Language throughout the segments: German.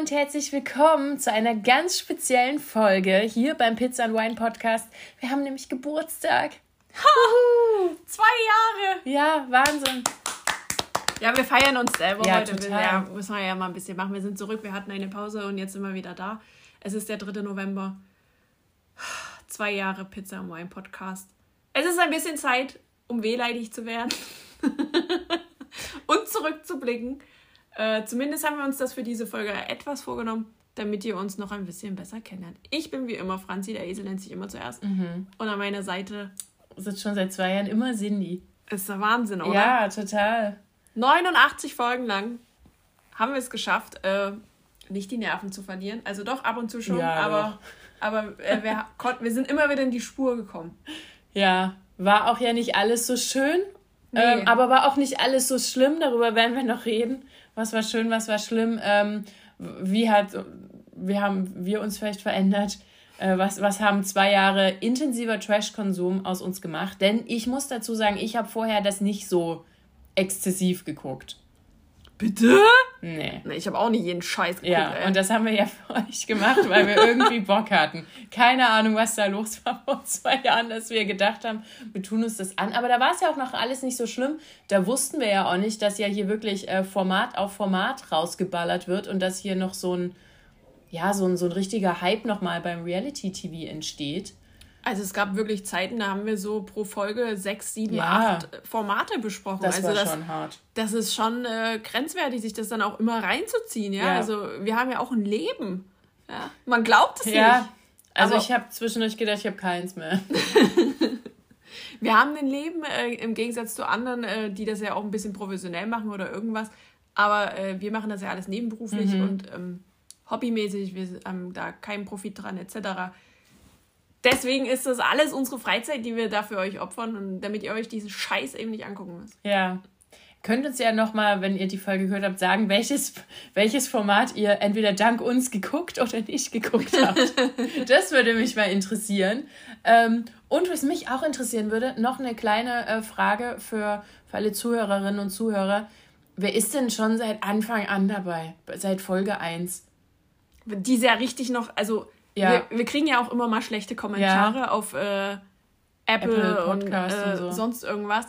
Und herzlich willkommen zu einer ganz speziellen Folge hier beim Pizza and Wine Podcast. Wir haben nämlich Geburtstag. Ha! Zwei Jahre! Ja, Wahnsinn. Ja, wir feiern uns selber Ja, heute. total. Ja, müssen wir ja mal ein bisschen machen. Wir sind zurück, wir hatten eine Pause und jetzt sind wir wieder da. Es ist der 3. November. Zwei Jahre Pizza and Wine Podcast. Es ist ein bisschen Zeit, um wehleidig zu werden und zurückzublicken. Äh, zumindest haben wir uns das für diese Folge etwas vorgenommen, damit ihr uns noch ein bisschen besser kennenlernt. Ich bin wie immer Franzi, der Esel nennt sich immer zuerst. Mhm. Und an meiner Seite Sitzt schon seit zwei Jahren immer Cindy. ist der Wahnsinn, oder? Ja, total. 89 Folgen lang haben wir es geschafft, äh, nicht die Nerven zu verlieren. Also doch ab und zu schon, Ja, aber, aber äh, wir, konnten, wir sind immer wieder in die Spur gekommen. Ja, war auch ja nicht alles so schön, Nee. ähm, aber war auch nicht alles so schlimm. Darüber werden wir noch reden. Was war schön, was war schlimm. Ähm, wie hat, wie haben wir uns vielleicht verändert? Äh, was, was haben zwei Jahre intensiver Trash-Konsum aus uns gemacht? Denn ich muss dazu sagen, ich habe vorher das nicht so exzessiv geguckt. Bitte? Nee. Nee, ich habe auch nicht jeden Scheiß geguckt. Ja, ey. und das haben wir ja für euch gemacht, weil wir irgendwie Bock hatten. Keine Ahnung, was da los war vor zwei Jahren, dass wir gedacht haben, wir tun uns das an. Aber da war es ja auch noch alles nicht so schlimm. Da wussten wir ja auch nicht, dass ja hier wirklich äh, Format auf Format rausgeballert wird und dass hier noch so ein, ja, so ein, so ein richtiger Hype nochmal beim Reality-TV entsteht. Also es gab wirklich Zeiten, da haben wir so pro Folge sechs, sieben, Ja. acht Formate besprochen. Das also war das, schon hart. das ist schon äh, grenzwertig, sich das dann auch immer reinzuziehen. Ja? Ja. Also wir haben ja auch ein Leben. Ja? Man glaubt es nicht. Ja, also Aber- ich habe zwischendurch gedacht, ich habe keins mehr. Wir haben ein Leben äh, im Gegensatz zu anderen, äh, die das ja auch ein bisschen professionell machen oder irgendwas. Aber äh, wir machen das ja alles nebenberuflich Mhm. und ähm, hobbymäßig. Wir haben da keinen Profit dran etc. Deswegen ist das alles unsere Freizeit, die wir da für euch opfern und damit ihr euch diesen Scheiß eben nicht angucken müsst. Ja. Könnt uns ja nochmal, wenn ihr die Folge gehört habt, sagen, welches, welches Format ihr entweder dank uns geguckt oder nicht geguckt habt. das würde mich mal interessieren. Ähm, und was mich auch interessieren würde, noch eine kleine äh, Frage für, für alle Zuhörerinnen und Zuhörer. Wer ist denn schon seit Anfang an dabei? Seit Folge 1? Die ist ja richtig noch, also Ja. wir, wir kriegen ja auch immer mal schlechte Kommentare auf äh, Apple, Apple und, äh, und so. sonst irgendwas.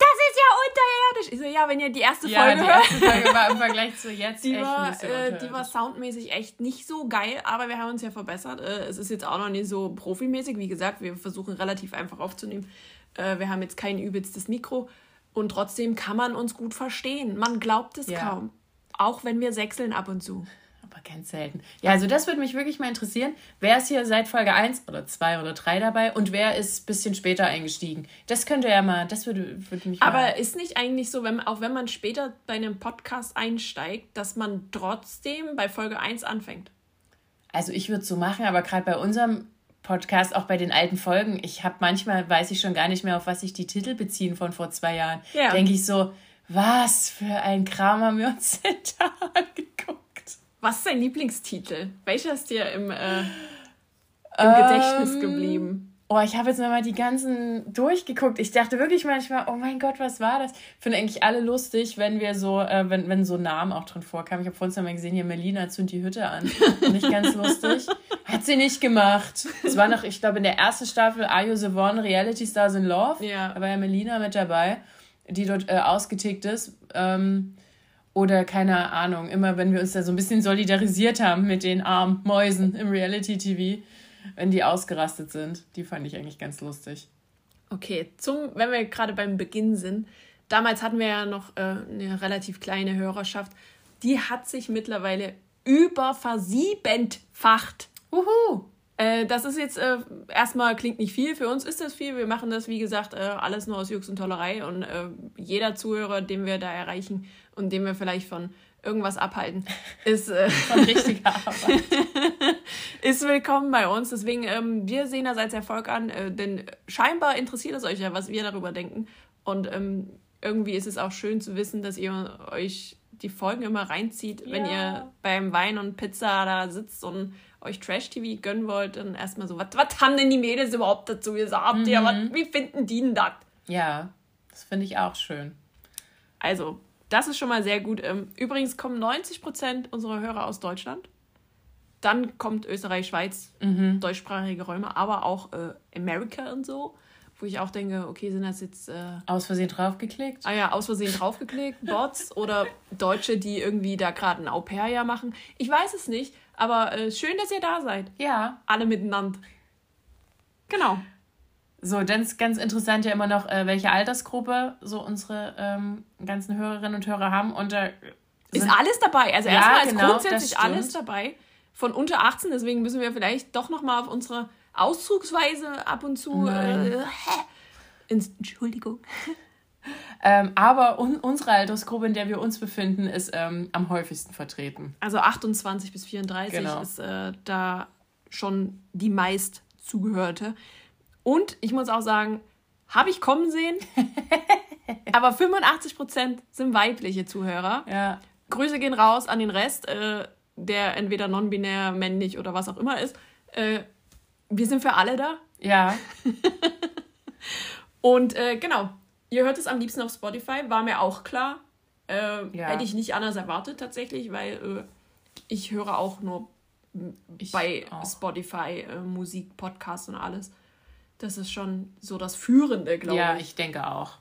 Das ist ja unterirdisch. Ich so, ja, wenn ihr die erste Ja, Folge die hört. erste Folge war im Vergleich zu jetzt Die echt war, äh, die war soundmäßig echt nicht so geil, aber wir haben uns ja verbessert. Äh, es ist jetzt auch noch nicht so profimäßig. Wie gesagt, wir versuchen relativ einfach aufzunehmen. Äh, wir haben jetzt kein übelstes Mikro und trotzdem kann man uns gut verstehen. Man glaubt es Ja. kaum. Auch wenn wir sechseln ab und zu. Aber ganz selten. Ja, also das würde mich wirklich mal interessieren. Wer ist hier seit Folge 1 oder 2 oder 3 dabei und wer ist ein bisschen später eingestiegen? Das könnte ja mal, das würde, würde mich. Aber ist nicht eigentlich so, wenn, auch wenn man später bei einem Podcast einsteigt, dass man trotzdem bei Folge 1 anfängt? Also ich würde es so machen, aber gerade bei unserem Podcast, auch bei den alten Folgen, ich habe manchmal, weiß ich schon gar nicht mehr, auf was sich die Titel beziehen von vor zwei Jahren. Ja. Denke ich so, was für ein Kram haben wir uns angeguckt? Was ist dein Lieblingstitel? Welcher ist dir im, äh, im Gedächtnis Ähm, geblieben? Oh, ich habe jetzt nochmal die ganzen durchgeguckt. Ich dachte wirklich manchmal, oh mein Gott, was war das? Ich finde eigentlich alle lustig, wenn wir so, äh, wenn, wenn so Namen auch drin vorkamen. Ich habe vorhin mal gesehen, hier Melina zündet die Hütte an. Nicht ganz lustig. Hat sie nicht gemacht. Es war noch, ich glaube, in der ersten Staffel Are You the One Reality Stars in Love. Ja. Da war ja Melina mit dabei, die dort äh, ausgetickt ist. Ähm, oder keine Ahnung, immer wenn wir uns da so ein bisschen solidarisiert haben mit den armen Mäusen im Reality-TV, wenn die ausgerastet sind. Die fand ich eigentlich ganz lustig. Okay, zum, wenn wir gerade beim Beginn sind, damals hatten wir ja noch äh, eine relativ kleine Hörerschaft, die hat sich mittlerweile über versiebentfacht. Uhu! Äh, das ist jetzt äh, erstmal klingt nicht viel, für uns ist das viel. Wir machen das, wie gesagt, äh, alles nur aus Jux und Tollerei und äh, jeder Zuhörer, den wir da erreichen und den wir vielleicht von irgendwas abhalten, ist, äh, ist willkommen bei uns. Deswegen, ähm, wir sehen das als Erfolg an, äh, denn scheinbar interessiert es euch ja, was wir darüber denken. Und ähm, irgendwie ist es auch schön zu wissen, dass ihr euch die Folgen immer reinzieht, ja. wenn ihr beim Wein und Pizza da sitzt und euch Trash-TV gönnen wollt, dann erstmal so, was haben denn die Mädels überhaupt dazu gesagt? Mhm. Ja, wat, wie finden die denn das? Ja, das finde ich auch schön. Also, das ist schon mal sehr gut. Ähm, übrigens kommen 90 Prozent unserer Hörer aus Deutschland. Dann kommt Österreich, Schweiz, mhm. deutschsprachige Räume, aber auch äh, Amerika und so. Wo ich auch denke, okay, sind das jetzt. Äh, aus Versehen draufgeklickt? Ah ja, aus Versehen draufgeklickt, Bots oder Deutsche, die irgendwie da gerade ein Au-pair-Jahr machen. Ich weiß es nicht, aber äh, schön, dass ihr da seid. Ja. Alle miteinander. Genau. So, dann ist ganz interessant ja immer noch, äh, welche Altersgruppe so unsere ähm, ganzen Hörerinnen und Hörer haben. Und da ist alles dabei. Also ja, erstmal ist genau, grundsätzlich alles dabei. Von unter 18, deswegen müssen wir vielleicht doch nochmal auf unsere Auszugsweise ab und zu. Äh, Entschuldigung. Ähm, aber un unsere Altersgruppe, in der wir uns befinden, ist ähm, am häufigsten vertreten. Also 28 bis 34 genau. ist äh, da schon die meist zugehörte. Und ich muss auch sagen, habe ich kommen sehen, aber 85 Prozent sind weibliche Zuhörer. Ja. Grüße gehen raus an den Rest, äh, der entweder non-binär, männlich oder was auch immer ist. Äh, wir sind für alle da. Ja. Und äh, genau, ihr hört es am liebsten auf Spotify, war mir auch klar. Äh, ja. Hätte ich nicht anders erwartet tatsächlich, weil äh, ich höre auch nur ich bei auch. Spotify äh, Musik, Podcasts und alles. Das ist schon so das Führende, glaube ja, ich. Ja, ich denke auch.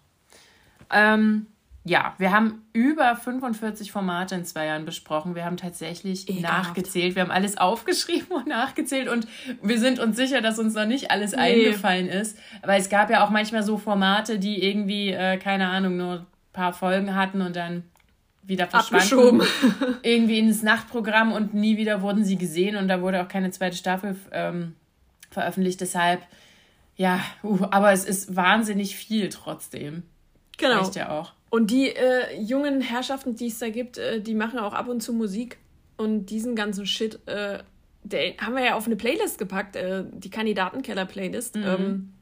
Ähm, ja, wir haben über 45 Formate in zwei Jahren besprochen. Wir haben tatsächlich Ekelhaft. nachgezählt. Wir haben alles aufgeschrieben und nachgezählt und wir sind uns sicher, dass uns noch nicht alles nee. eingefallen ist. Weil es gab ja auch manchmal so Formate, die irgendwie, äh, keine Ahnung, nur ein paar Folgen hatten und dann wieder verschwanden. irgendwie ins Nachtprogramm und nie wieder wurden sie gesehen und da wurde auch keine zweite Staffel ähm, veröffentlicht. Deshalb ja, uh, aber es ist wahnsinnig viel trotzdem. Genau. Reicht ja auch. Und die äh, jungen Herrschaften, die es da gibt, äh, die machen auch ab und zu Musik. Und diesen ganzen Shit, äh, der haben wir ja auf eine Playlist gepackt, äh, die Kandidatenkeller-Playlist. Mhm. Ähm,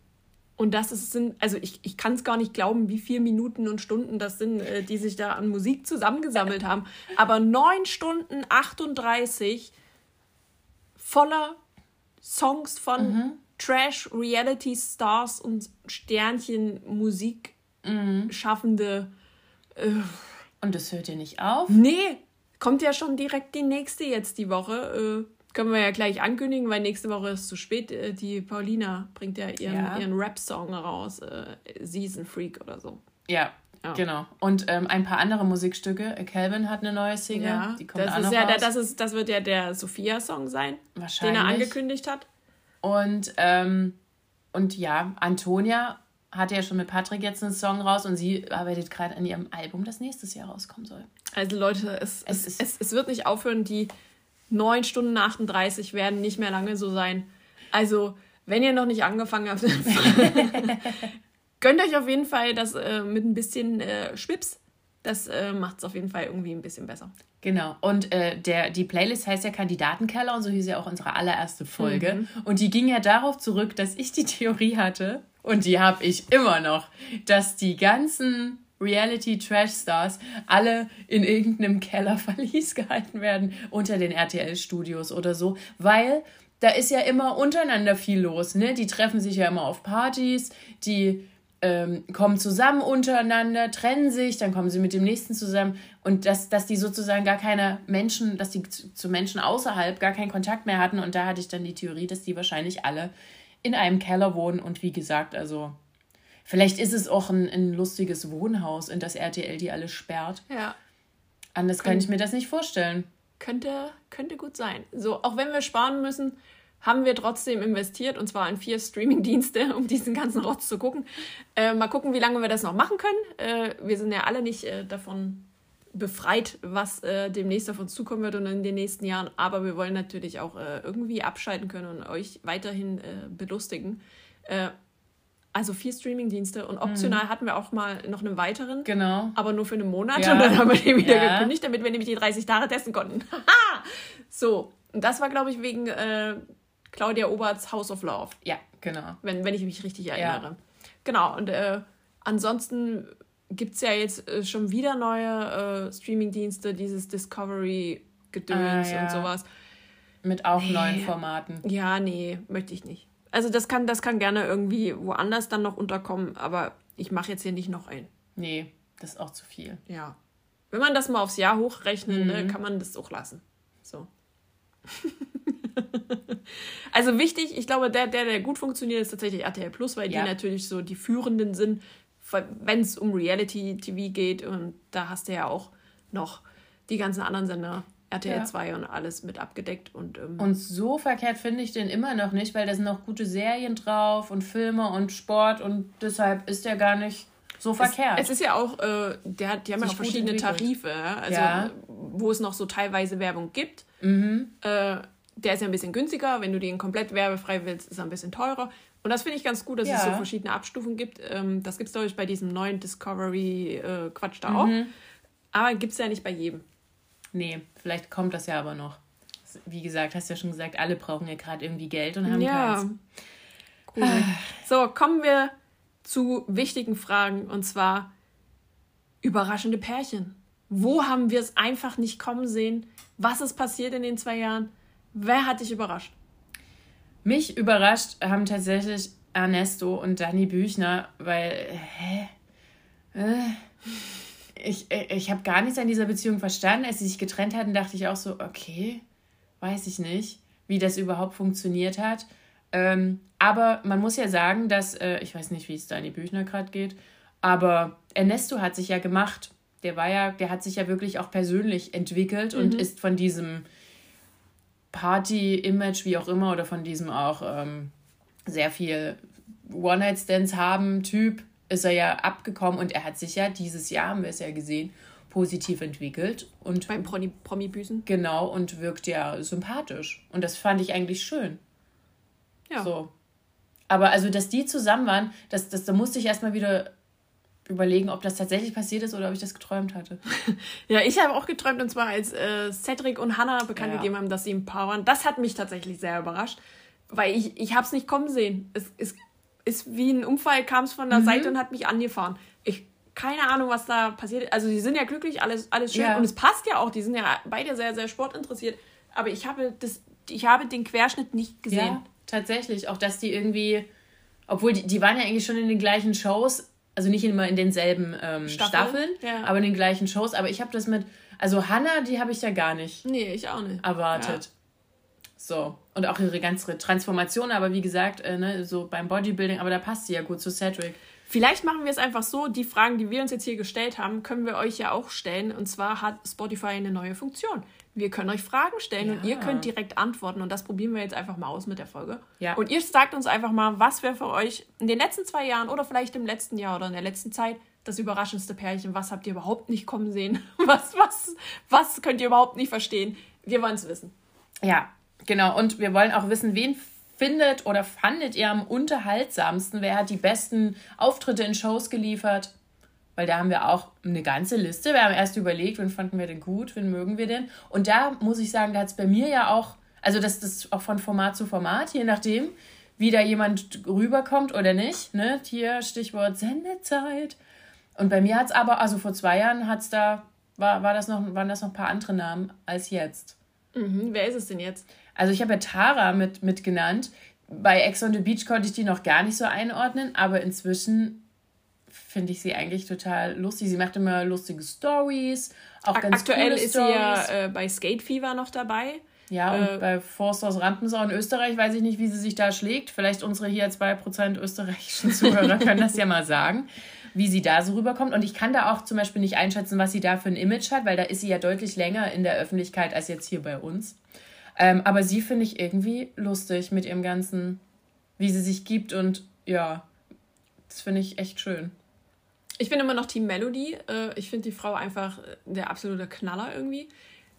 und das ist, sind, also ich, ich kann es gar nicht glauben, wie viele Minuten und Stunden das sind, äh, die sich da an Musik zusammengesammelt haben. Aber 9 Stunden 38 voller Songs von mhm. Trash-Reality-Stars und Sternchen-Musik mhm. schaffende. Äh, und das hört ja nicht auf? Nee, kommt ja schon direkt die nächste jetzt die Woche. Äh, können wir ja gleich ankündigen, weil nächste Woche ist zu spät. Äh, die Paulina bringt ja ihren, ja. ihren Rap-Song raus, äh, Season Freak oder so. Ja, ja. Genau. Und ähm, ein paar andere Musikstücke. Calvin hat eine neue Single. Ja, die kommt das, ist ja der, das, ist, das wird ja der Sophia-Song sein, den er angekündigt hat. Und, ähm, und ja, Antonia hat ja schon mit Patrick jetzt einen Song raus und sie arbeitet gerade an ihrem Album, das nächstes Jahr rauskommen soll. Also Leute, es, es, es, es, es wird nicht aufhören, die 9 Stunden 38 werden nicht mehr lange so sein. Also, wenn ihr noch nicht angefangen habt, gönnt euch auf jeden Fall das äh, mit ein bisschen äh, Schwips. Das äh, macht es auf jeden Fall irgendwie ein bisschen besser. Genau. Und äh, der, die Playlist heißt ja Kandidatenkeller und so hieß ja auch unsere allererste Folge. Mhm. Und die ging ja darauf zurück, dass ich die Theorie hatte, und die habe ich immer noch, dass die ganzen Reality-Trash-Stars alle in irgendeinem Kellerverlies gehalten werden, unter den RTL-Studios oder so, weil da ist ja immer untereinander viel los. Ne? Die treffen sich ja immer auf Partys, die ähm, kommen zusammen untereinander, trennen sich, dann kommen sie mit dem nächsten zusammen und dass, dass die sozusagen gar keine Menschen, dass die zu, zu, Menschen außerhalb gar keinen Kontakt mehr hatten und da hatte ich dann die Theorie, dass die wahrscheinlich alle in einem Keller wohnen und wie gesagt, also vielleicht ist es auch ein, ein lustiges Wohnhaus, in das RTL die alle sperrt. Ja. Anders Kön kann ich mir das nicht vorstellen. Könnte, könnte gut sein. So, auch wenn wir sparen müssen, haben wir trotzdem investiert und zwar in vier Streaming-Dienste, um diesen ganzen Rotz zu gucken. Äh, mal gucken, wie lange wir das noch machen können. Äh, wir sind ja alle nicht äh, davon befreit, was äh, demnächst auf uns zukommen wird und in den nächsten Jahren. Aber wir wollen natürlich auch äh, irgendwie abschalten können und euch weiterhin äh, belustigen. Also vier Streaming-Dienste und optional mhm. hatten wir auch mal noch einen weiteren. Genau. Aber nur für einen Monat ja. und dann haben wir den wieder ja. gekündigt, damit wir nämlich die 30 Tage testen konnten. so, und das war, glaube ich, wegen Claudia Oberts House of Love. Ja, genau. Wenn, wenn ich mich richtig erinnere. Ja. Genau, und äh, ansonsten gibt es ja jetzt äh, schon wieder neue äh, Streaming-Dienste, dieses Discovery-Gedöns ah, ja. und sowas. Mit auch nee. neuen Formaten. Ja, nee, möchte ich nicht. Also das kann, das kann gerne irgendwie woanders dann noch unterkommen, aber ich mache jetzt hier nicht noch ein. Nee, das ist auch zu viel. Ja. Wenn man das mal aufs Jahr hochrechnet, ne, mhm. ne, kann man das auch lassen. So. also wichtig, ich glaube, der, der, der gut funktioniert, ist tatsächlich RTL Plus, weil ja. die natürlich so die führenden sind, wenn es um Reality-TV geht. Und da hast du ja auch noch die ganzen anderen Sender. RTL ja. 2 und alles mit abgedeckt. Und, ähm, und so verkehrt finde ich den immer noch nicht, weil da sind noch gute Serien drauf und Filme und Sport und deshalb ist der gar nicht so verkehrt. Es, ist ja auch, äh, der, die haben ja auch verschiedene Tarife, also ja. wo es noch so teilweise Werbung gibt. Mhm. Äh, der ist ja ein bisschen günstiger. Wenn du den komplett werbefrei willst, ist er ein bisschen teurer. Und das finde ich ganz gut, dass ja. es so verschiedene Abstufungen gibt. Ähm, das gibt es, glaube ich, bei diesem neuen Discovery-Quatsch äh, da mhm. auch. Aber gibt es ja nicht bei jedem. Nee, vielleicht kommt das ja aber noch. Wie gesagt, hast du ja schon gesagt, alle brauchen ja gerade irgendwie Geld und haben ja. keins. Cool. So, kommen wir zu wichtigen Fragen und zwar überraschende Pärchen. Wo haben wir es einfach nicht kommen sehen? Was ist passiert in den zwei Jahren? Wer hat dich überrascht? Mich überrascht haben tatsächlich Ernesto und Dani Büchner, weil, hä? Äh, ich, äh, ich habe gar nichts an dieser Beziehung verstanden. Als sie sich getrennt hatten, dachte ich auch so, okay, weiß ich nicht, wie das überhaupt funktioniert hat. Ähm, aber man muss ja sagen, dass, äh, ich weiß nicht, wie es Dani Büchner gerade geht, aber Ernesto hat sich ja gemacht. Der war ja, der hat sich ja wirklich auch persönlich entwickelt mhm. und ist von diesem Party-Image, wie auch immer, oder von diesem auch ähm, sehr viel One-Night-Stands haben Typ, ist er ja abgekommen und er hat sich ja dieses Jahr, haben wir es ja gesehen, positiv entwickelt. Und Beim Promi-Büßen? Genau, und wirkt ja sympathisch. Und das fand ich eigentlich schön. Ja. So. Aber also, dass die zusammen waren, das, das, da musste ich erstmal wieder überlegen, ob das tatsächlich passiert ist oder ob ich das geträumt hatte. ja, ich habe auch geträumt und zwar als äh, Cedric und Hannah bekannt ja. gegeben haben, dass sie ein Paar waren. Das hat mich tatsächlich sehr überrascht, weil ich, ich habe es nicht kommen sehen. Es, es ist wie ein Unfall, kam es von der mhm. Seite und hat mich angefahren. Ich keine Ahnung, was da passiert. Also sie sind ja glücklich, alles, alles schön ja. und es passt ja auch. Die sind ja beide sehr, sehr sportinteressiert. Aber ich habe das, ich habe den Querschnitt nicht gesehen. Ja, tatsächlich. Auch dass die irgendwie, obwohl die, die waren ja eigentlich schon in den gleichen Shows, also nicht immer in denselben ähm, Staffeln, ja. aber in den gleichen Shows. Aber ich habe das mit, also Hannah, die habe ich ja gar nicht. Nee, ich auch nicht. Erwartet. Ja. So. Und auch ihre ganze Transformation, aber wie gesagt, äh, ne, so beim Bodybuilding, aber da passt sie ja gut zu Cedric. Vielleicht machen wir es einfach so, die Fragen, die wir uns jetzt hier gestellt haben, können wir euch ja auch stellen. Und zwar hat Spotify eine neue Funktion. Wir können euch Fragen stellen ja. und ihr könnt direkt antworten. Und das probieren wir jetzt einfach mal aus mit der Folge. Ja. Und ihr sagt uns einfach mal, was wäre für euch in den letzten zwei Jahren oder vielleicht im letzten Jahr oder in der letzten Zeit das überraschendste Pärchen? Was habt ihr überhaupt nicht kommen sehen? Was, was, was könnt ihr überhaupt nicht verstehen? Wir wollen es wissen. Ja, genau. Und wir wollen auch wissen, wen findet oder fandet ihr am unterhaltsamsten? Wer hat die besten Auftritte in Shows geliefert? Weil da haben wir auch eine ganze Liste. Wir haben erst überlegt, wen fanden wir denn gut, wen mögen wir denn. Und da muss ich sagen, da hat es bei mir ja auch, also das ist auch von Format zu Format, je nachdem, wie da jemand rüberkommt oder nicht. Ne? Hier Stichwort Sendezeit. Und bei mir hat es aber, also vor zwei Jahren hat es da, war, war das noch, waren das noch ein paar andere Namen als jetzt. Mhm. Wer ist es denn jetzt? Also ich habe ja Tara mit, mit genannt. Bei Ex on the Beach konnte ich die noch gar nicht so einordnen, aber inzwischen finde ich sie eigentlich total lustig. Sie macht immer lustige Stories, auch ganz Aktuell ist sie ja äh, bei Skate Fever noch dabei. Ja, und äh, bei Forsters Rampensau in Österreich weiß ich nicht, wie sie sich da schlägt. Vielleicht unsere hier 2% österreichischen Zuhörer können das ja mal sagen, wie sie da so rüberkommt. Und ich kann da auch zum Beispiel nicht einschätzen, was sie da für ein Image hat, weil da ist sie ja deutlich länger in der Öffentlichkeit als jetzt hier bei uns. Ähm, aber sie finde ich irgendwie lustig mit ihrem ganzen, wie sie sich gibt und ja, das finde ich echt schön. Ich bin immer noch Team Melody. Äh, ich finde die Frau einfach der absolute Knaller irgendwie.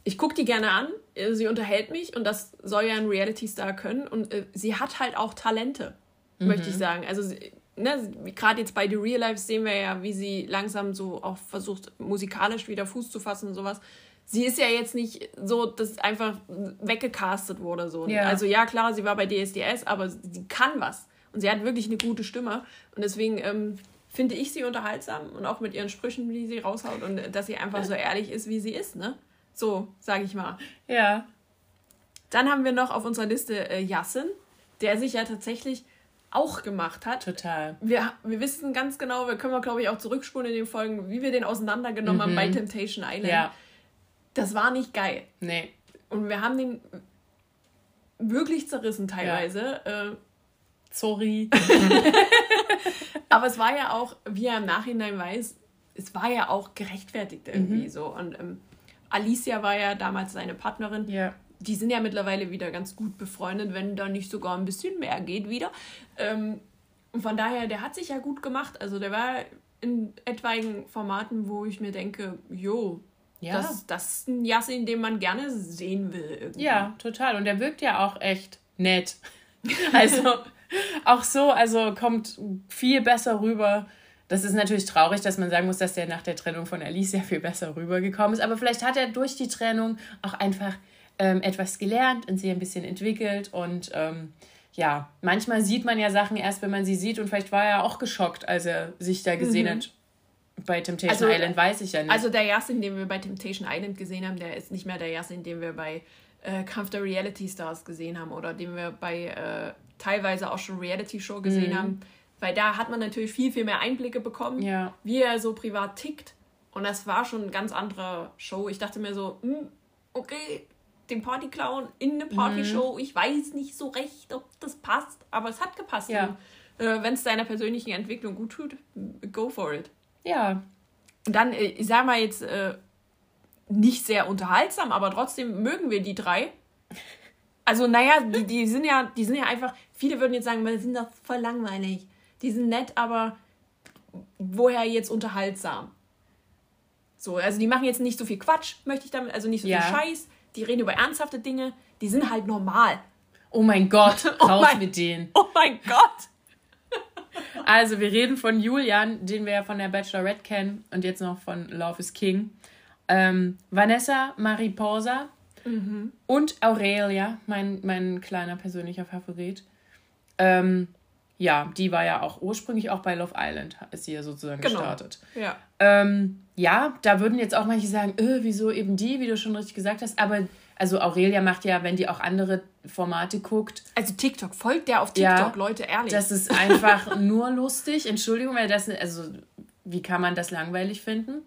Ich gucke die gerne an, äh, sie unterhält mich und das soll ja ein Reality-Star können. Und äh, sie hat halt auch Talente, mhm. möchte ich sagen. Also ne, gerade jetzt bei The Real Life sehen wir ja, wie sie langsam so auch versucht, musikalisch wieder Fuß zu fassen und sowas sie ist ja jetzt nicht so, dass einfach weggecastet wurde. So. Ja. Also ja, klar, sie war bei DSDS, aber sie kann was. Und sie hat wirklich eine gute Stimme. Und deswegen ähm, finde ich sie unterhaltsam und auch mit ihren Sprüchen, die sie raushaut und dass sie einfach so ehrlich ist, wie sie ist, ne? So, sage ich mal. Ja. Dann haben wir noch auf unserer Liste äh, Yassin, der sich ja tatsächlich auch gemacht hat. Total. Wir, wir wissen ganz genau, wir können wir, glaube ich, auch zurückspulen in den Folgen, wie wir den auseinandergenommen mhm. haben bei Temptation Island. Ja. Das war nicht geil. Nee. Und wir haben den wirklich zerrissen teilweise. Ja. Äh, Sorry. Aber es war ja auch, wie er im Nachhinein weiß, es war ja auch gerechtfertigt irgendwie mhm. so. Und ähm, Alicia war ja damals seine Partnerin. Ja. Die sind ja mittlerweile wieder ganz gut befreundet, wenn da nicht sogar ein bisschen mehr geht wieder. Ähm, und von daher, der hat sich ja gut gemacht. Also der war in etwaigen Formaten, wo ich mir denke, jo, ja. das, das ist ein Yassin, den man gerne sehen will. Irgendwie. Ja, total. Und der wirkt ja auch echt nett. Also auch so, also kommt viel besser rüber. Das ist natürlich traurig, dass man sagen muss, dass der nach der Trennung von Alice sehr viel besser rübergekommen ist. Aber vielleicht hat er durch die Trennung auch einfach ähm, etwas gelernt und sich ein bisschen entwickelt. Und ähm, ja, manchmal sieht man ja Sachen erst, wenn man sie sieht. Und vielleicht war er auch geschockt, als er sich da gesehen mhm. hat. Bei Temptation also, Island weiß ich ja nicht. Also der Yasin, den wir bei Temptation Island gesehen haben, der ist nicht mehr der Yasin, den wir bei äh, Kampf der Reality Stars gesehen haben oder den wir bei äh, teilweise auch schon Reality-Show gesehen mhm. haben. Weil da hat man natürlich viel, viel mehr Einblicke bekommen, ja. wie er so privat tickt. Und das war schon eine ganz andere Show. Ich dachte mir so, hm, okay, den Partyclown in eine Partyshow, mhm. ich weiß nicht so recht, ob das passt, aber es hat gepasst. Ja. Äh, Wenn es deiner persönlichen Entwicklung gut tut, go for it. Ja. Und dann, äh, ich sag mal jetzt, äh, nicht sehr unterhaltsam, aber trotzdem mögen wir die drei. Also, naja, die, die sind ja, die sind ja einfach, viele würden jetzt sagen, wir sind doch voll langweilig. Die sind nett, aber woher jetzt unterhaltsam? So, also die machen jetzt nicht so viel Quatsch, möchte ich damit, also nicht so ja. viel Scheiß. Die reden über ernsthafte Dinge, die sind halt normal. Oh mein Gott, oh raus oh mein, mit denen. Oh mein Gott! Also, wir reden von Julian, den wir ja von der Bachelorette kennen und jetzt noch von Love is King. Ähm, Vanessa Mariposa Mhm. Und Aurelia, mein, mein kleiner persönlicher Favorit. Ähm, ja, die war ja auch ursprünglich auch bei Love Island, ist sie ja sozusagen genau. gestartet. Ja. Ähm, ja, da würden jetzt auch manche sagen, öh, wieso eben die, wie du schon richtig gesagt hast, aber also Aurelia macht ja, wenn die auch andere Formate guckt. Also TikTok, folgt der auf TikTok, ja, Leute, ehrlich. Das ist einfach nur lustig. Entschuldigung, weil das, also wie kann man das langweilig finden?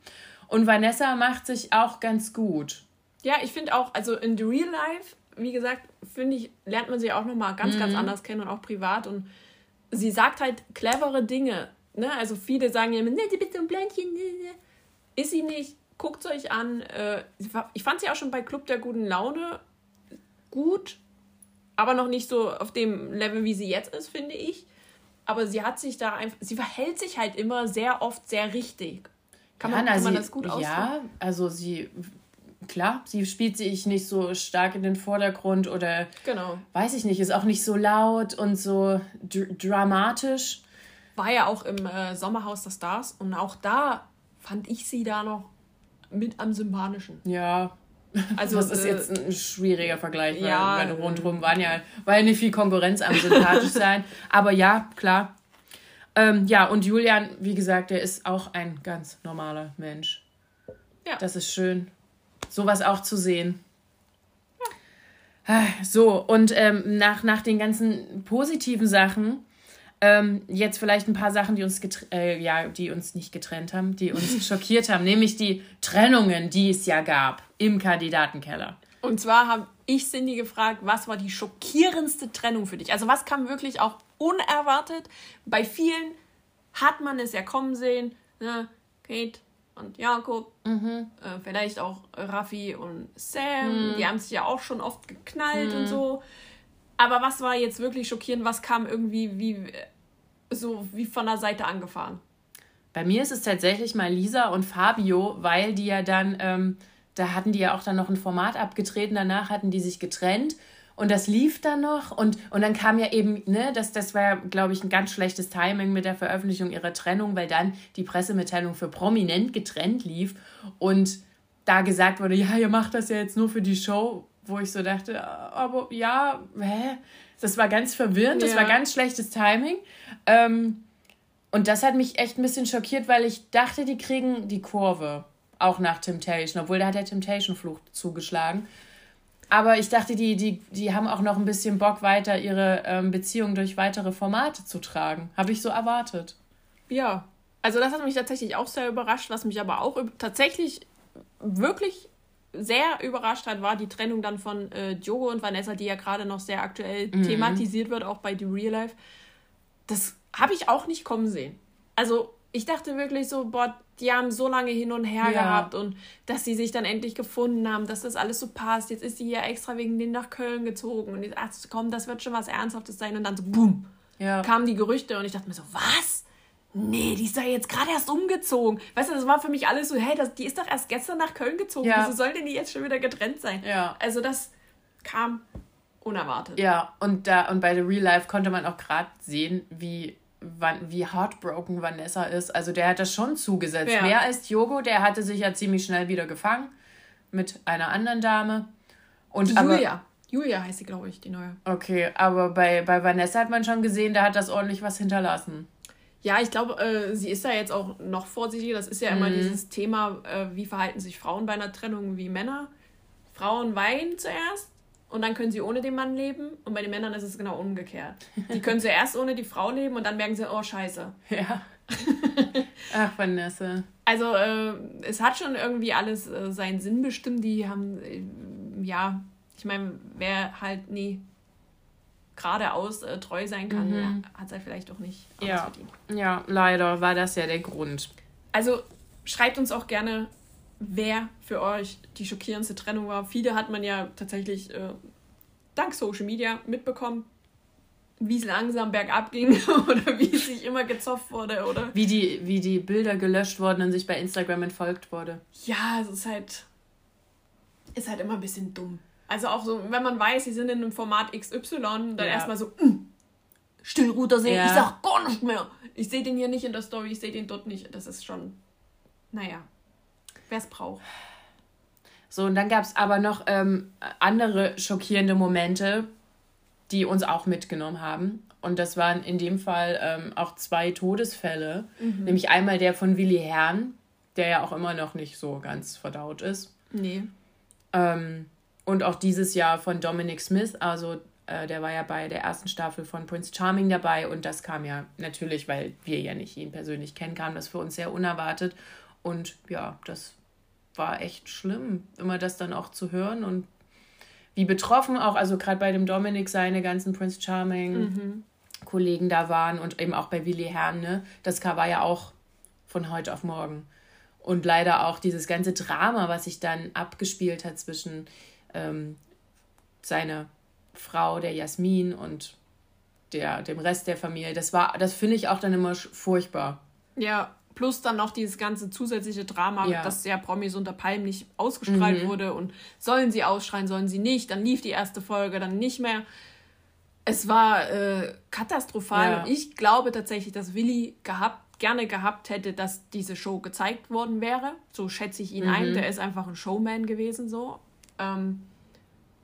Und Vanessa macht sich auch ganz gut. Ja, ich finde auch, also in the real life, wie gesagt, finde ich, lernt man sie auch nochmal ganz, mhm. ganz anders kennen und auch privat. Und sie sagt halt clevere Dinge. Ne? Also viele sagen ja immer, ne, du bist so ein Blöndchen. Ne, ne. Ist sie nicht. Guckt es euch an. Äh, ich fand sie auch schon bei Club der guten Laune gut, aber noch nicht so auf dem Level, wie sie jetzt ist, finde ich. Aber sie hat sich da einfach, sie verhält sich halt immer sehr oft sehr richtig. Kann man, ja, kann man das gut ausdrücken? Ja, also sie klar, sie spielt sich nicht so stark in den Vordergrund oder genau. weiß ich nicht, ist auch nicht so laut und so dr dramatisch. War ja auch im äh, Sommerhaus der Stars und auch da fand ich sie da noch mit am sympathischen. Ja. Also das ist äh, jetzt ein schwieriger Vergleich, weil, ja, weil rundherum waren ja, war ja nicht viel Konkurrenz am sympathisch sein. Aber ja, klar. Ähm, ja, und Julian, wie gesagt, der ist auch ein ganz normaler Mensch. Ja. Das ist schön sowas auch zu sehen. Ja. So, und ähm, nach, nach den ganzen positiven Sachen, ähm, jetzt vielleicht ein paar Sachen, die uns, äh, ja, die uns nicht getrennt haben, die uns schockiert haben, nämlich die Trennungen, die es ja gab im Kandidatenkeller. Und zwar habe ich Cindy gefragt, was war die schockierendste Trennung für dich? Also was kam wirklich auch unerwartet? Bei vielen hat man es ja kommen sehen. Ne? Kate und Jakob, mhm. äh, vielleicht auch Raffi und Sam, mhm. die haben sich ja auch schon oft geknallt mhm. und so. Aber was war jetzt wirklich schockierend? Was kam irgendwie wie so wie von der Seite angefahren? Bei mir ist es tatsächlich mal Lisa und Fabio, weil die ja dann, ähm, da hatten die ja auch dann noch ein Format abgetreten, danach hatten die sich getrennt und das lief dann noch und, und dann kam ja eben, ne, das, das war, glaube ich, ein ganz schlechtes Timing mit der Veröffentlichung ihrer Trennung, weil dann die Pressemitteilung für prominent getrennt lief und da gesagt wurde, ja, ihr macht das ja jetzt nur für die Show, wo ich so dachte, aber ja, hä? Das war ganz verwirrend, das ja. war ganz schlechtes Timing. Ähm, und das hat mich echt ein bisschen schockiert, weil ich dachte, die kriegen die Kurve. Auch nach Temptation, obwohl da hat der Temptation-Fluch zugeschlagen. Aber ich dachte, die, die, die haben auch noch ein bisschen Bock, weiter ihre ähm, Beziehung durch weitere Formate zu tragen. Habe ich so erwartet. Ja, also das hat mich tatsächlich auch sehr überrascht. Was mich aber auch tatsächlich wirklich sehr überrascht hat, war die Trennung dann von äh, Diogo und Vanessa, die ja gerade noch sehr aktuell mhm. thematisiert wird, auch bei The Real Life. Das habe ich auch nicht kommen sehen. Also ich dachte wirklich so, boah, die haben so lange hin und her ja. gehabt und dass sie sich dann endlich gefunden haben, dass das alles so passt. Jetzt ist sie ja extra wegen denen nach Köln gezogen und jetzt, ach komm, das wird schon was Ernsthaftes sein und dann so, boom, ja. kamen die Gerüchte und ich dachte mir so, was? Nee, die ist doch jetzt gerade erst umgezogen. Weißt du, das war für mich alles so, hey, das, die ist doch erst gestern nach Köln gezogen. Ja. Wieso soll denn die jetzt schon wieder getrennt sein? Ja. Also das kam unerwartet. Ja, und da und bei The Real Life konnte man auch gerade sehen, wie wie heartbroken Vanessa ist. Also der hat das schon zugesetzt. Ja. Mehr als Yogo, der hatte sich ja ziemlich schnell wieder gefangen mit einer anderen Dame. Und Julia. Aber, Julia heißt sie, glaube ich, die neue. Okay, aber bei, bei Vanessa hat man schon gesehen, da hat das ordentlich was hinterlassen. Ja, ich glaube, äh, sie ist da jetzt auch noch vorsichtiger. Das ist ja immer mhm. dieses Thema, äh, wie verhalten sich Frauen bei einer Trennung wie Männer. Frauen weinen zuerst und dann können sie ohne den Mann leben. Und bei den Männern ist es genau umgekehrt. Die können zuerst ohne die Frau leben und dann merken sie, oh scheiße. Ja. Ach, Vanessa. Also äh, es hat schon irgendwie alles äh, seinen Sinn bestimmt. Die haben, äh, ja, ich meine, wer halt nie geradeaus äh, treu sein kann, mhm. hat es halt vielleicht auch nicht ja. verdient. Ja, leider war das ja der Grund. Also schreibt uns auch gerne, wer für euch die schockierendste Trennung war. Viele hat man ja tatsächlich äh, dank Social Media mitbekommen, wie es langsam bergab ging oder wie es sich immer gezofft wurde oder wie die, wie die Bilder gelöscht wurden und sich bei Instagram entfolgt wurde. Ja, es ist halt ist halt immer ein bisschen dumm. Also auch so, wenn man weiß, sie sind in einem Format XY, dann ja. erstmal so, mm, Stillruder sehen, ja. ich sag gar nicht mehr. Ich sehe den hier nicht in der Story, ich sehe den dort nicht. Das ist schon, naja, wer es braucht. So, und dann gab es aber noch ähm, andere schockierende Momente, die uns auch mitgenommen haben. Und das waren in dem Fall ähm, auch zwei Todesfälle. Mhm. Nämlich einmal der von Willi Herrn, der ja auch immer noch nicht so ganz verdaut ist. Nee. Ähm, und auch dieses Jahr von Dominic Smith, also äh, der war ja bei der ersten Staffel von Prince Charming dabei und das kam ja natürlich, weil wir ja nicht ihn persönlich kennen, kam das für uns sehr unerwartet. Und ja, das war echt schlimm, immer das dann auch zu hören und wie betroffen auch, also gerade bei dem Dominic seine ganzen Prince Charming mhm. Kollegen da waren und eben auch bei Willi Herrn, ne? Das war ja auch von heute auf morgen. Und leider auch dieses ganze Drama, was sich dann abgespielt hat zwischen ähm, seine Frau, der Jasmin und der, dem Rest der Familie. Das war, das finde ich auch dann immer furchtbar. Ja, plus dann noch dieses ganze zusätzliche Drama, ja. dass der Promis unter Palmen nicht ausgestrahlt mhm. wurde und sollen sie ausschreien, sollen sie nicht. Dann lief die erste Folge, dann nicht mehr. Es war äh, katastrophal ja. und ich glaube tatsächlich, dass Willi gehabt, gerne gehabt hätte, dass diese Show gezeigt worden wäre. So schätze ich ihn mhm. ein. Der ist einfach ein Showman gewesen so. Ähm,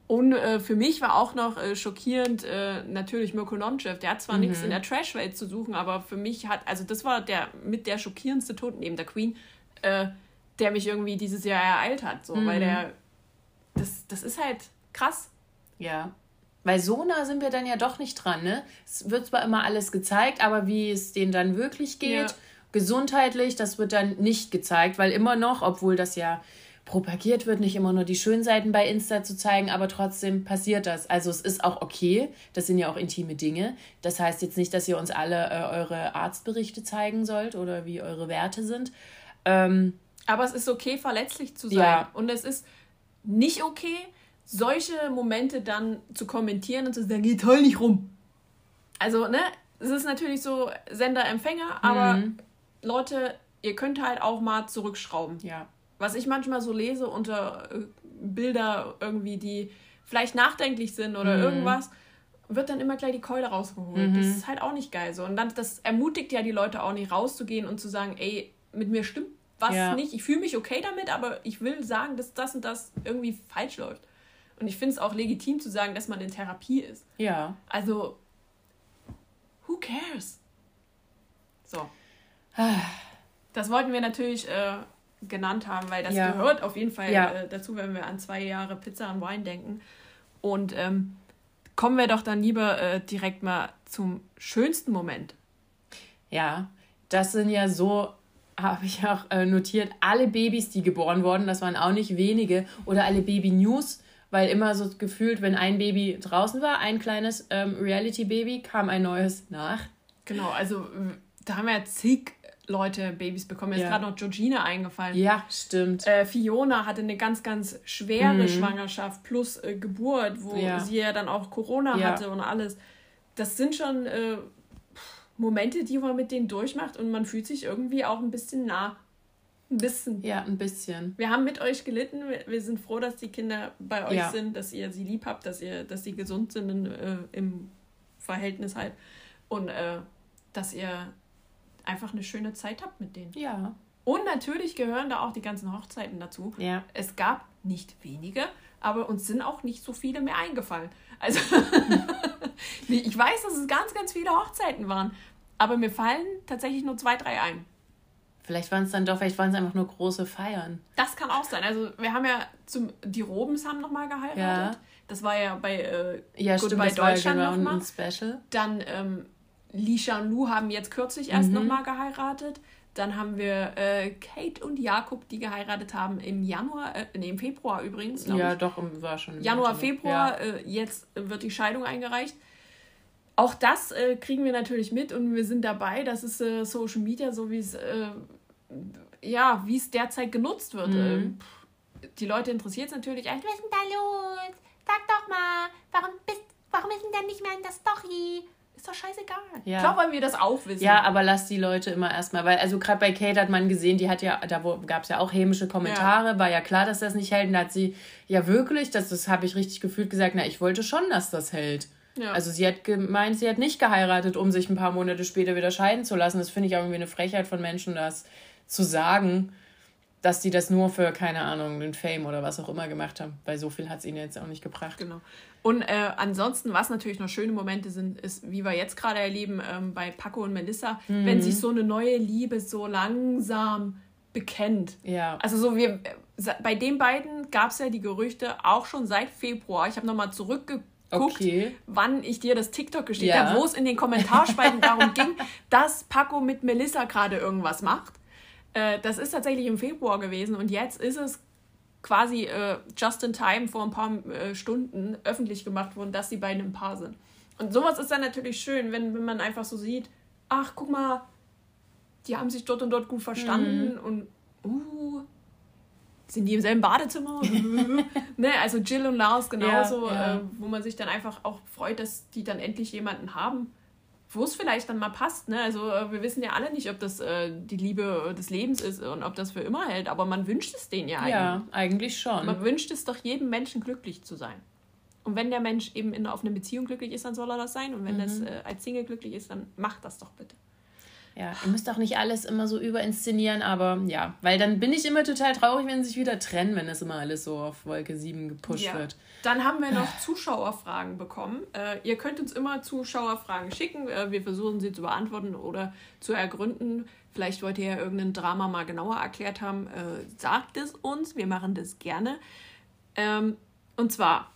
und äh, für mich war auch noch äh, schockierend äh, natürlich Mirko Nonchev. Der hat zwar mhm. nichts in der Trash-Welt zu suchen, aber für mich hat, also das war der mit der schockierendste Tod neben der Queen, äh, der mich irgendwie dieses Jahr ereilt hat. So, mhm. weil der, das, das ist halt krass. Ja. Weil so nah sind wir dann ja doch nicht dran, ne? Es wird zwar immer alles gezeigt, aber wie es denen dann wirklich geht, ja. gesundheitlich, das wird dann nicht gezeigt, weil immer noch, obwohl das ja propagiert wird, nicht immer nur die schönen Seiten bei Insta zu zeigen, aber trotzdem passiert das. Also es ist auch okay, das sind ja auch intime Dinge. Das heißt jetzt nicht, dass ihr uns alle äh, eure Arztberichte zeigen sollt oder wie eure Werte sind. Ähm, aber es ist okay, verletzlich zu sein. Ja. Und es ist nicht okay, solche Momente dann zu kommentieren und zu sagen, geht toll nicht rum. Also, ne, es ist natürlich so Sender-Empfänger, aber mhm. Leute, ihr könnt halt auch mal zurückschrauben. Ja was ich manchmal so lese unter äh, Bilder irgendwie, die vielleicht nachdenklich sind oder mhm. irgendwas, wird dann immer gleich die Keule rausgeholt. Mhm. Das ist halt auch nicht geil so. Und dann, das ermutigt ja die Leute auch nicht rauszugehen und zu sagen, ey, mit mir stimmt was ja. nicht. Ich fühle mich okay damit, aber ich will sagen, dass das und das irgendwie falsch läuft. Und ich finde es auch legitim zu sagen, dass man in Therapie ist. Ja. Also, who cares? So. Das wollten wir natürlich äh, genannt haben, weil das ja. gehört auf jeden Fall ja. äh, dazu, wenn wir an zwei Jahre Pizza und Wein denken. Und ähm, kommen wir doch dann lieber äh, direkt mal zum schönsten Moment. Ja, das sind ja so, habe ich auch äh, notiert, alle Babys, die geboren wurden, das waren auch nicht wenige, oder alle Baby-News, weil immer so gefühlt, wenn ein Baby draußen war, ein kleines ähm, Reality-Baby, kam ein neues nach. Genau, also da haben wir ja zig Leute Babys bekommen. Mir ja. ist gerade noch Georgina eingefallen. Ja, stimmt. Äh, Fiona hatte eine ganz, ganz schwere mhm. Schwangerschaft plus äh, Geburt, wo ja. sie ja dann auch Corona ja. hatte und alles. Das sind schon äh, Momente, die man mit denen durchmacht und man fühlt sich irgendwie auch ein bisschen nah. Ein bisschen. Ja, ein bisschen. Wir haben mit euch gelitten. Wir sind froh, dass die Kinder bei euch sind, dass ihr sie lieb habt, dass ihr, dass sie gesund sind in, äh, im Verhältnis halt. Und äh, dass ihr einfach eine schöne Zeit habt mit denen. Ja. Und natürlich gehören da auch die ganzen Hochzeiten dazu. Ja. Es gab nicht wenige, aber uns sind auch nicht so viele mehr eingefallen. Also ich weiß, dass es ganz, ganz viele Hochzeiten waren, aber mir fallen tatsächlich nur zwei, drei ein. Vielleicht waren es dann doch, vielleicht waren es einfach nur große Feiern. Das kann auch sein. Also wir haben ja zum, die Robens haben nochmal geheiratet. Ja. Das war ja bei äh, ja, Goodbye stimmt, Deutschland genau nochmal. Ein Special. Dann ähm, Li Shanlu haben jetzt kürzlich erst mhm. nochmal geheiratet. Dann haben wir äh, Kate und Jakob, die geheiratet haben im Januar, äh, nee, im Februar übrigens. Ja, ich. doch, war schon. Januar, Februar, ja. äh, jetzt wird die Scheidung eingereicht. Auch das äh, kriegen wir natürlich mit und wir sind dabei. Das ist äh, Social Media, so wie es äh, ja, wie es derzeit genutzt wird. Mhm. Ähm, die Leute interessiert es natürlich. Was ist denn da los? Sag doch mal, warum, bist, warum ist denn der nicht mehr in der Story? Ist doch scheißegal. Ja. Klar wollen wir das auch wissen. Ja, aber lass die Leute immer erstmal, weil, also gerade bei Kate hat man gesehen, die hat ja, da gab es ja auch hämische Kommentare, ja. war ja klar, dass das nicht hält. Und da hat sie ja wirklich, das, das habe ich richtig gefühlt gesagt, na, ich wollte schon, dass das hält. Ja. Also sie hat gemeint, sie hat nicht geheiratet, um sich ein paar Monate später wieder scheiden zu lassen. Das finde ich auch irgendwie eine Frechheit von Menschen, das zu sagen dass die das nur für, keine Ahnung, den Fame oder was auch immer gemacht haben, weil so viel hat es ihnen jetzt auch nicht gebracht. Genau. Und äh, ansonsten, was natürlich noch schöne Momente sind, ist, wie wir jetzt gerade erleben ähm, bei Paco und Melissa, mhm. wenn sich so eine neue Liebe so langsam bekennt. Ja. Also so wir bei den beiden gab es ja die Gerüchte auch schon seit Februar. Ich habe nochmal zurückgeguckt, okay. wann ich dir das TikTok geschickt ja. habe, wo es in den Kommentarspalten darum ging, dass Paco mit Melissa gerade irgendwas macht. Äh, das ist tatsächlich im Februar gewesen und jetzt ist es quasi äh, just in time vor ein paar äh, Stunden öffentlich gemacht worden, dass die beiden im Paar sind. Und sowas ist dann natürlich schön, wenn, wenn man einfach so sieht, ach, guck mal, die haben sich dort und dort gut verstanden mhm. und uh, sind die im selben Badezimmer? ne, also Jill und Lars genauso, ja, ja. Äh, wo man sich dann einfach auch freut, dass die dann endlich jemanden haben, wo es vielleicht dann mal passt. Ne? Also äh, wir wissen ja alle nicht, ob das äh, die Liebe des Lebens ist und ob das für immer hält, aber man wünscht es denen ja eigentlich. Ja, eigentlich schon. Man wünscht es doch jedem Menschen glücklich zu sein. Und wenn der Mensch eben in, auf einer Beziehung glücklich ist, dann soll er das sein. Und wenn mhm. das äh, als Single glücklich ist, dann macht das doch bitte. Ja, ihr müsst auch nicht alles immer so überinszenieren, aber ja, weil dann bin ich immer total traurig, wenn sie sich wieder trennen, wenn das immer alles so auf Wolke 7 gepusht ja. wird. Dann haben wir noch Zuschauerfragen bekommen. Äh, ihr könnt uns immer Zuschauerfragen schicken. Äh, wir versuchen sie zu beantworten oder zu ergründen. Vielleicht wollt ihr ja irgendein Drama mal genauer erklärt haben. Äh, sagt es uns, wir machen das gerne. Ähm, und zwar,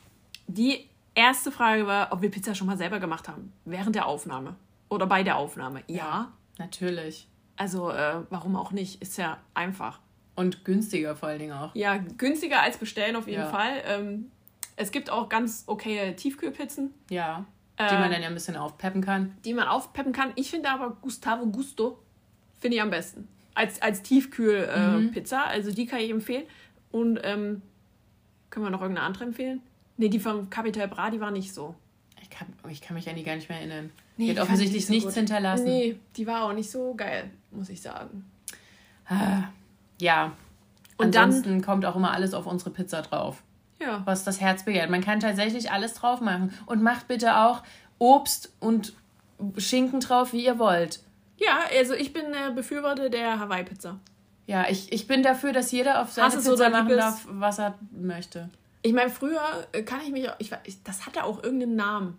die erste Frage war, ob wir Pizza schon mal selber gemacht haben, während der Aufnahme oder bei der Aufnahme. Ja, Natürlich. Also, äh, warum auch nicht? Ist ja einfach. Und günstiger vor allen Dingen auch. Ja, günstiger als bestellen auf jeden ja. Fall. Ähm, es gibt auch ganz okay Tiefkühlpizzen. Ja. Die äh, man dann ja ein bisschen aufpeppen kann. Die man aufpeppen kann. Ich finde aber Gustavo Gusto finde ich am besten. Als, als Tiefkühlpizza. Äh, mhm. Also die kann ich empfehlen. Und ähm, können wir noch irgendeine andere empfehlen? Ne, die vom Capital Bra, die war nicht so. Ich kann, ich kann mich an die gar nicht mehr erinnern. Nee, die hat offensichtlich so nichts hinterlassen. Nee, die war auch nicht so geil, muss ich sagen. Ah, ja. Und Ansonsten dann kommt auch immer alles auf unsere Pizza drauf. Ja. Was das Herz begehrt. Man kann tatsächlich alles drauf machen. Und macht bitte auch Obst und Schinken drauf, wie ihr wollt. Ja, also ich bin äh, Befürworter der Hawaii-Pizza. Ja, ich, ich bin dafür, dass jeder auf seine Pizza so machen darf, was er möchte. Ich meine, früher kann ich mich, ich, ich, das hatte auch irgendeinen Namen.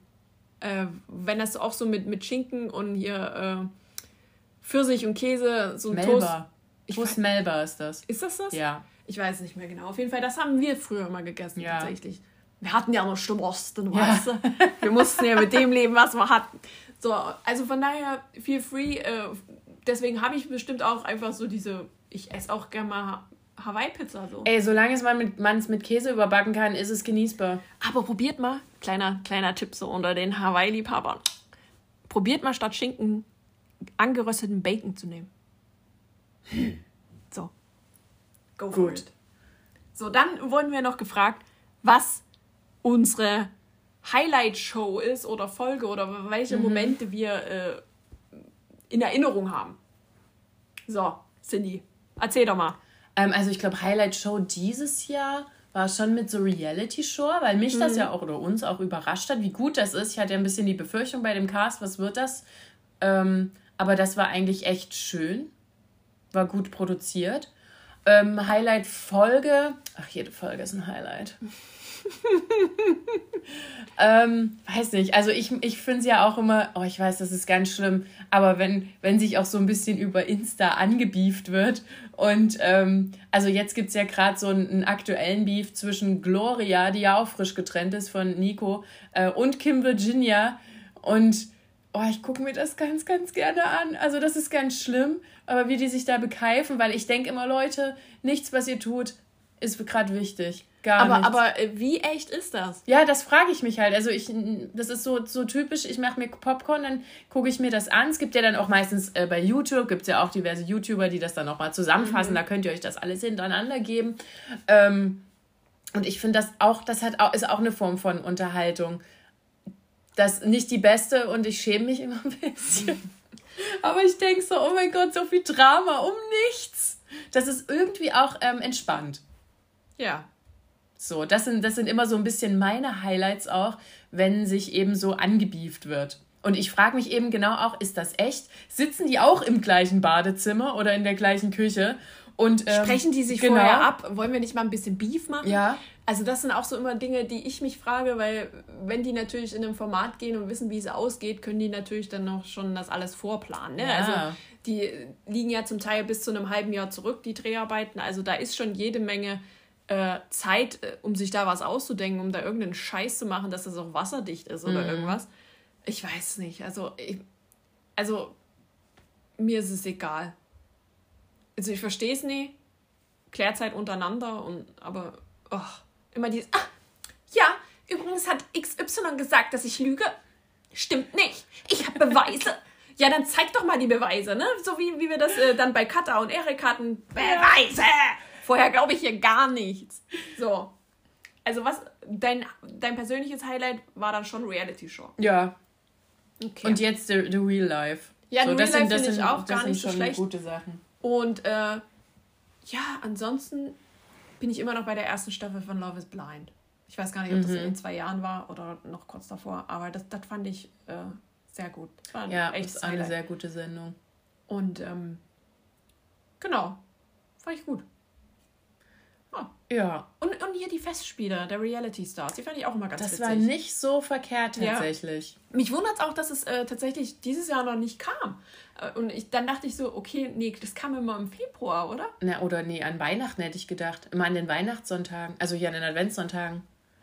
Äh, wenn das auch so mit, mit Schinken und hier äh, Pfirsich und Käse, so ein Melba. Toast. Ich Toast Melba ist das. Ist das das? Ja. Ich weiß es nicht mehr genau. Auf jeden Fall, das haben wir früher mal gegessen, ja. tatsächlich. Wir hatten ja noch Stummosten, ja. weißt du? Wir mussten ja mit dem leben, was wir hatten. So, also von daher, feel free. Äh, deswegen habe ich bestimmt auch einfach so diese, ich esse auch gerne mal Hawaii-Pizza so. Ey, solange es man mit, es mit Käse überbacken kann, ist es genießbar. Aber probiert mal, kleiner, kleiner Tipp so unter den Hawaii-Liebhabern. Probiert mal statt Schinken angerösteten Bacon zu nehmen. So. Go for Gut. it. So, dann wurden wir noch gefragt, was unsere Highlight-Show ist oder Folge oder welche mhm. Momente wir äh, in Erinnerung haben. So, Cindy, erzähl doch mal. Ähm, also ich glaube, Highlight-Show dieses Jahr war schon mit so Reality-Show, weil mich mhm. das ja auch oder uns auch überrascht hat, wie gut das ist. Ich hatte ja ein bisschen die Befürchtung bei dem Cast, was wird das? Ähm, aber das war eigentlich echt schön. War gut produziert. Ähm, Highlight-Folge. Ach, jede Folge ist ein Highlight. ähm, weiß nicht, also ich, ich finde es ja auch immer, oh, ich weiß, das ist ganz schlimm, aber wenn, wenn sich auch so ein bisschen über Insta angebieft wird und ähm, also jetzt gibt es ja gerade so einen, einen, aktuellen Beef zwischen Gloria, die ja auch frisch getrennt ist von Nico, äh, und Kim Virginia und oh, ich gucke mir das ganz, ganz gerne an. Also das ist ganz schlimm, aber wie die sich da bekeifen, weil ich denke immer, Leute, nichts, was ihr tut, ist gerade wichtig. Gar aber, aber äh, wie echt ist das? Ja, das frage ich mich halt. Also ich, das ist so, so typisch, ich mache mir Popcorn, dann gucke ich mir das an. Es gibt ja dann auch meistens äh, bei YouTube, gibt es ja auch diverse YouTuber, die das dann nochmal zusammenfassen. Mhm. Da könnt ihr euch das alles hintereinander geben. Ähm, und ich finde das auch, das hat auch, ist auch eine Form von Unterhaltung. Das nicht die beste und ich schäme mich immer ein bisschen. Aber ich denke so, oh mein Gott, so viel Drama um nichts. Das ist irgendwie auch ähm, entspannt. Ja. So, das sind, das sind immer so ein bisschen meine Highlights auch, wenn sich eben so angebieft wird. Und ich frage mich eben genau auch, ist das echt? Sitzen die auch im gleichen Badezimmer oder in der gleichen Küche? Und, ähm, Sprechen die sich genau. vorher ab? Wollen wir nicht mal ein bisschen Beef machen? Ja. Also das sind auch so immer Dinge, die ich mich frage, weil wenn die natürlich in einem Format gehen und wissen, wie es ausgeht, können die natürlich dann noch schon das alles vorplanen. Ne? Ja. Also die liegen ja zum Teil bis zu einem halben Jahr zurück, die Dreharbeiten. Also da ist schon jede Menge äh, Zeit, äh, um sich da was auszudenken, um da irgendeinen Scheiß zu machen, dass das auch wasserdicht ist oder mhm. irgendwas. Ich weiß nicht. Also, ich, also mir ist es egal. Also ich verstehe es nie. Klärzeit untereinander und aber oh, immer dieses. Ah, ja, übrigens hat XY gesagt, dass ich lüge. Stimmt nicht. Ich habe Beweise. ja, dann zeig doch mal die Beweise, ne? So wie, wie wir das äh, dann bei Katha und Erik hatten. Beweise! Vorher glaube ich hier gar nichts. So. Also was, dein, dein persönliches Highlight war dann schon Reality Show. Ja. Okay. Und jetzt the, the Real Life. Ja, so, Real Life finde ich auch gar nicht so schlecht. gute Sachen. Und äh, ja, ansonsten bin ich immer noch bei der ersten Staffel von Love is Blind. Ich weiß gar nicht, ob mhm. das in zwei Jahren war oder noch kurz davor, aber das, das fand ich äh, sehr gut. Das war ja, echt ist eine sehr gute Sendung. Und ähm, genau, fand ich gut. Oh. Ja. Und, und hier die Festspiele der Reality Stars, die fand ich auch immer ganz das witzig. Das war nicht so verkehrt tatsächlich. Ja. Mich wundert es auch, dass es äh, tatsächlich dieses Jahr noch nicht kam. Äh, und ich, dann dachte ich so, okay, nee, das kam immer im Februar, oder? Na, oder nee, an Weihnachten hätte ich gedacht. Immer an den Weihnachtssonntagen, also hier an den Adventssonntagen.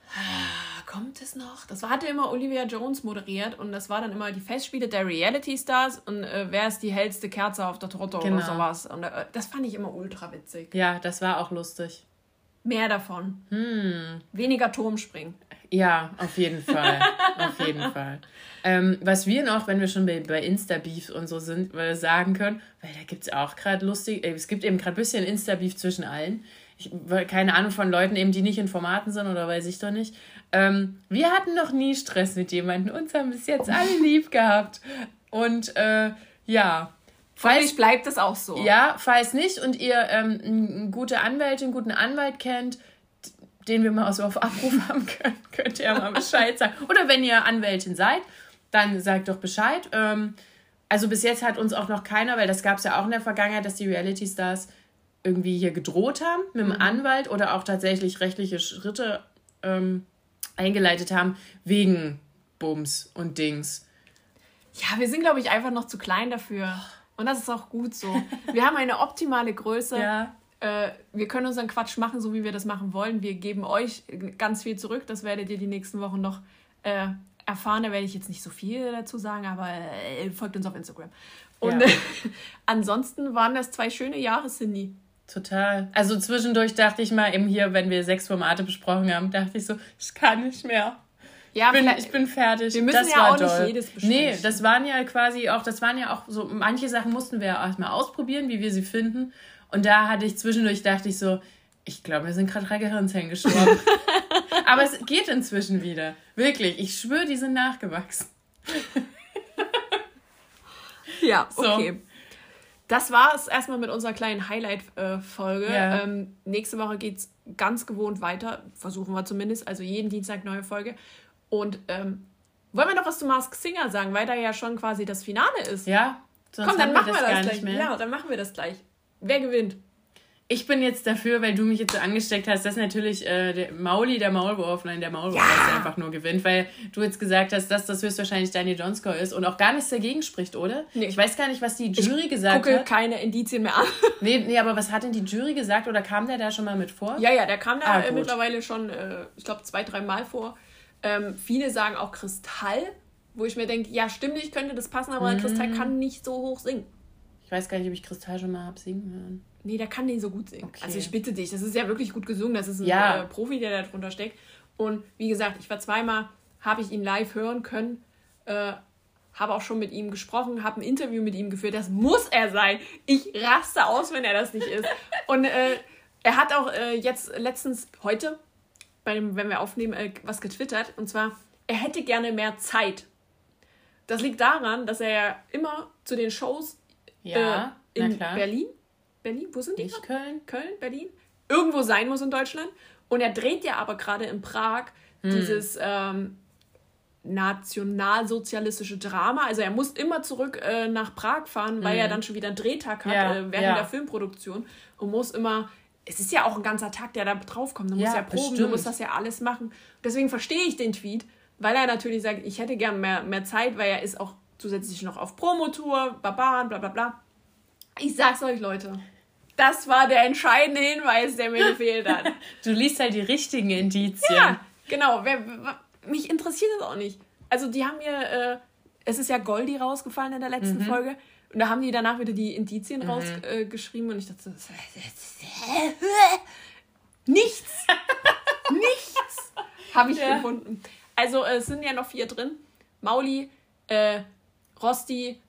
Ah, kommt es noch? Das war, hatte immer Olivia Jones moderiert und das war dann immer die Festspiele der Reality Stars und äh, wer ist die hellste Kerze auf der Torte genau. oder sowas. Und äh, das fand ich immer ultra witzig. Ja, das war auch lustig. Mehr davon. Hm. Weniger Turmspringen. Ja, auf jeden Fall. auf jeden Fall. Ähm, was wir noch, wenn wir schon bei, bei Insta-Beef und so sind, weil sagen können, weil da gibt es auch gerade lustig, äh, es gibt eben gerade ein bisschen Insta-Beef zwischen allen. Ich, keine Ahnung von Leuten eben, die nicht in Formaten sind oder weiß ich doch nicht. Ähm, wir hatten noch nie Stress mit jemandem. Uns haben bis jetzt alle lieb gehabt. Und äh, ja, Falls bleibt es auch so. Ja, falls nicht und ihr ähm, eine gute Anwältin, einen guten Anwalt kennt, den wir mal so auf Abruf haben können, könnt ihr mal Bescheid sagen. Oder wenn ihr Anwältin seid, dann sagt doch Bescheid. Ähm, also bis jetzt hat uns auch noch keiner, weil das gab es ja auch in der Vergangenheit, dass die Reality Stars irgendwie hier gedroht haben mit dem mhm. Anwalt oder auch tatsächlich rechtliche Schritte ähm, eingeleitet haben wegen Bums und Dings. Ja, wir sind, glaube ich, einfach noch zu klein dafür. Und das ist auch gut so. Wir haben eine optimale Größe. Ja. Äh, wir können unseren Quatsch machen, so wie wir das machen wollen. Wir geben euch ganz viel zurück. Das werdet ihr die nächsten Wochen noch äh, erfahren. Da werde ich jetzt nicht so viel dazu sagen, aber äh, folgt uns auf Instagram. Und ja. ansonsten waren das zwei schöne Jahre, Cindy. Total. Also zwischendurch dachte ich mal, eben hier, wenn wir sechs Formate besprochen haben, dachte ich so, ich kann nicht mehr. Ja, ich bin, ich bin fertig. Wir müssen das ja auch doll. nicht jedes besprechen. Nee, das waren ja quasi auch, das waren ja auch so, manche Sachen mussten wir ja erstmal ausprobieren, wie wir sie finden. Und da hatte ich zwischendurch, dachte ich so, ich glaube, mir sind gerade drei Gehirnzellen gestorben. Aber es geht inzwischen wieder. Wirklich. Ich schwöre, die sind nachgewachsen. ja, okay. So. Das war es erstmal mit unserer kleinen Highlight-Folge. Ja. Ähm, nächste Woche geht es ganz gewohnt weiter. Versuchen wir zumindest. Also jeden Dienstag neue Folge. Und ähm, wollen wir noch was zu Mask Singer sagen, weil da ja schon quasi das Finale ist? Ja. Sonst Komm, dann machen wir das, wir das gleich. Ja, dann machen wir das gleich. Wer gewinnt? Ich bin jetzt dafür, weil du mich jetzt so angesteckt hast, dass natürlich äh, der Mauli, der Maulwurf, nein, der Maulwurf ja. einfach nur gewinnt, weil du jetzt gesagt hast, dass das höchstwahrscheinlich Daniel Johnscore ist und auch gar nichts dagegen spricht, oder? Nee. Ich weiß gar nicht, was die Jury ich gesagt gucke hat. gucke keine Indizien mehr an. nee, nee, aber was hat denn die Jury gesagt oder kam der da schon mal mit vor? Ja, ja, der kam da ah, äh, mittlerweile schon, äh, ich glaube, zwei, drei Mal vor. Ähm, viele sagen auch Kristall, wo ich mir denke, ja, stimmlich könnte das passen, aber mhm. Kristall kann nicht so hoch singen. Ich weiß gar nicht, ob ich Kristall schon mal habe singen hören. Nee, der kann den so gut singen. Okay. Also ich bitte dich, das ist ja wirklich gut gesungen. Das ist ein ja. äh, Profi, der da drunter steckt. Und wie gesagt, ich war zweimal, habe ich ihn live hören können, äh, habe auch schon mit ihm gesprochen, habe ein Interview mit ihm geführt. Das muss er sein. Ich raste aus, wenn er das nicht ist. Und äh, er hat auch äh, jetzt letztens, heute, beim, wenn wir aufnehmen, äh, was getwittert. Und zwar, er hätte gerne mehr Zeit. Das liegt daran, dass er ja immer zu den Shows ja, äh, in Berlin Berlin, wo sind die? Nicht Köln. Köln, Berlin. Irgendwo sein muss in Deutschland. Und er dreht ja aber gerade in Prag hm. dieses ähm, nationalsozialistische Drama. Also er muss immer zurück äh, nach Prag fahren, weil hm. er dann schon wieder einen Drehtag hat ja, äh, während ja. der Filmproduktion und muss immer. Es ist ja auch ein ganzer Tag, der da draufkommt. Du musst ja, ja proben, bestimmt. du musst das ja alles machen. Deswegen verstehe ich den Tweet, weil er natürlich sagt, ich hätte gern mehr, mehr Zeit, weil er ist auch zusätzlich noch auf Promotour, Barbaren, bla bla bla. Ich sag's euch, Leute. Das war der entscheidende Hinweis, der mir gefehlt hat. du liest halt die richtigen Indizien. Ja, genau. Wer, mich interessiert das auch nicht. Also die haben mir, äh, es ist ja Goldie rausgefallen in der letzten mhm. Folge. Und da haben die danach wieder die Indizien mhm. rausgeschrieben äh, und ich dachte, nichts, nichts habe ich ja. gefunden. Also es sind ja noch vier drin. Mauli, äh, Rosti,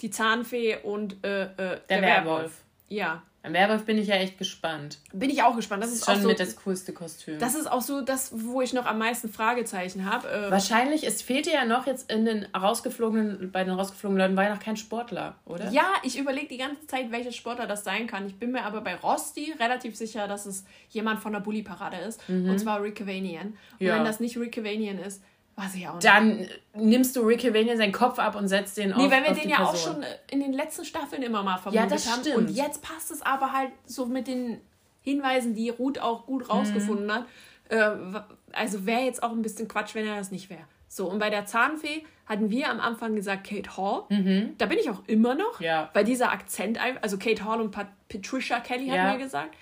die Zahnfee und äh, äh, der, der. Werwolf. Ja. Am Werwolf bin ich ja echt gespannt. Bin ich auch gespannt. Das ist schon auch so, mit das coolste Kostüm. Das ist auch so das, wo ich noch am meisten Fragezeichen habe. Äh, Wahrscheinlich, es fehlte ja noch jetzt in den rausgeflogenen, bei den rausgeflogenen Leuten war ja noch kein Sportler, oder? Ja, ich überlege die ganze Zeit, welcher Sportler das sein kann. Ich bin mir aber bei Rosti relativ sicher, dass es jemand von der Bully-Parade ist. Mhm. Und zwar Rick Cavanian. Und ja. wenn das nicht Rick Cavanian ist, Weiß ich auch nicht. Dann nimmst du Rick Cavanian seinen Kopf ab und setzt den auf. Nee, weil wir den ja Person. auch schon in den letzten Staffeln immer mal vermutet ja, das haben. Stimmt. Und jetzt passt es aber halt so mit den Hinweisen, die Ruth auch gut rausgefunden mhm. hat. Äh, also wäre jetzt auch ein bisschen Quatsch, wenn er das nicht wäre. So, und bei der Zahnfee hatten wir am Anfang gesagt Kate Hall. Mhm. Da bin ich auch immer noch, ja. weil dieser Akzent, also Kate Hall und Pat Patricia Kelly ja. hat mir gesagt,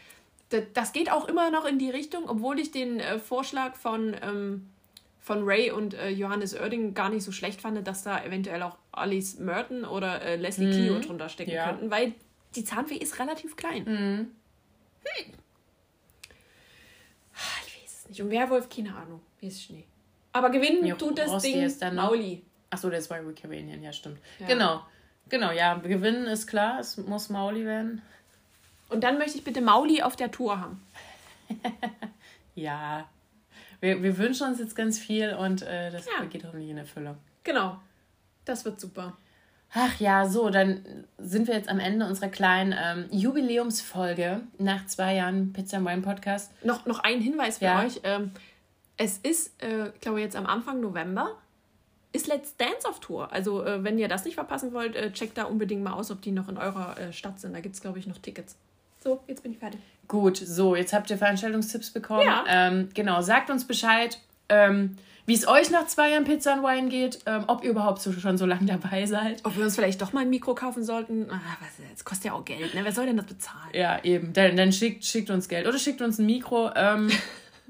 das geht auch immer noch in die Richtung, obwohl ich den äh, Vorschlag von ähm, von Ray und äh, Johannes Oerding gar nicht so schlecht fand, dass da eventuell auch Alice Merton oder äh, Leslie mhm. Clio drunter stecken ja. könnten, weil die Zahnfee ist relativ klein. Mhm. Hm. Ah, ich weiß es nicht. Und Werwolf, keine Ahnung. Wie ist Schnee. Aber gewinnen ja, tut das Ding ist dann Mauli. Achso, das war Wikivanian, ja, stimmt. Ja. Genau. Genau, ja, gewinnen ist klar, es muss Mauli werden. Und dann möchte ich bitte Mauli auf der Tour haben. ja, wir, wir wünschen uns jetzt ganz viel und äh, das ja. geht hoffentlich in Erfüllung. Genau. Das wird super. Ach ja, so, dann sind wir jetzt am Ende unserer kleinen ähm, Jubiläumsfolge nach zwei Jahren Pizza Wine Podcast. Noch, noch ein Hinweis für ja. euch. Ähm, es ist, äh, ich glaube, jetzt am Anfang November ist Let's Dance auf Tour. Also, äh, wenn ihr das nicht verpassen wollt, äh, checkt da unbedingt mal aus, ob die noch in eurer äh, Stadt sind. Da gibt es, glaube ich, noch Tickets. So, jetzt bin ich fertig. Gut, so, jetzt habt ihr Veranstaltungstipps bekommen. Ja. Ähm, genau, sagt uns Bescheid, ähm, wie es euch nach zwei Jahren Pizza und Wein geht, ähm, ob ihr überhaupt so, schon so lange dabei seid. Ob wir uns vielleicht doch mal ein Mikro kaufen sollten. Ah, was, das kostet ja auch Geld, ne? Wer soll denn das bezahlen? Ja, eben. Dann, dann schickt, schickt uns Geld oder schickt uns ein Mikro. Ähm,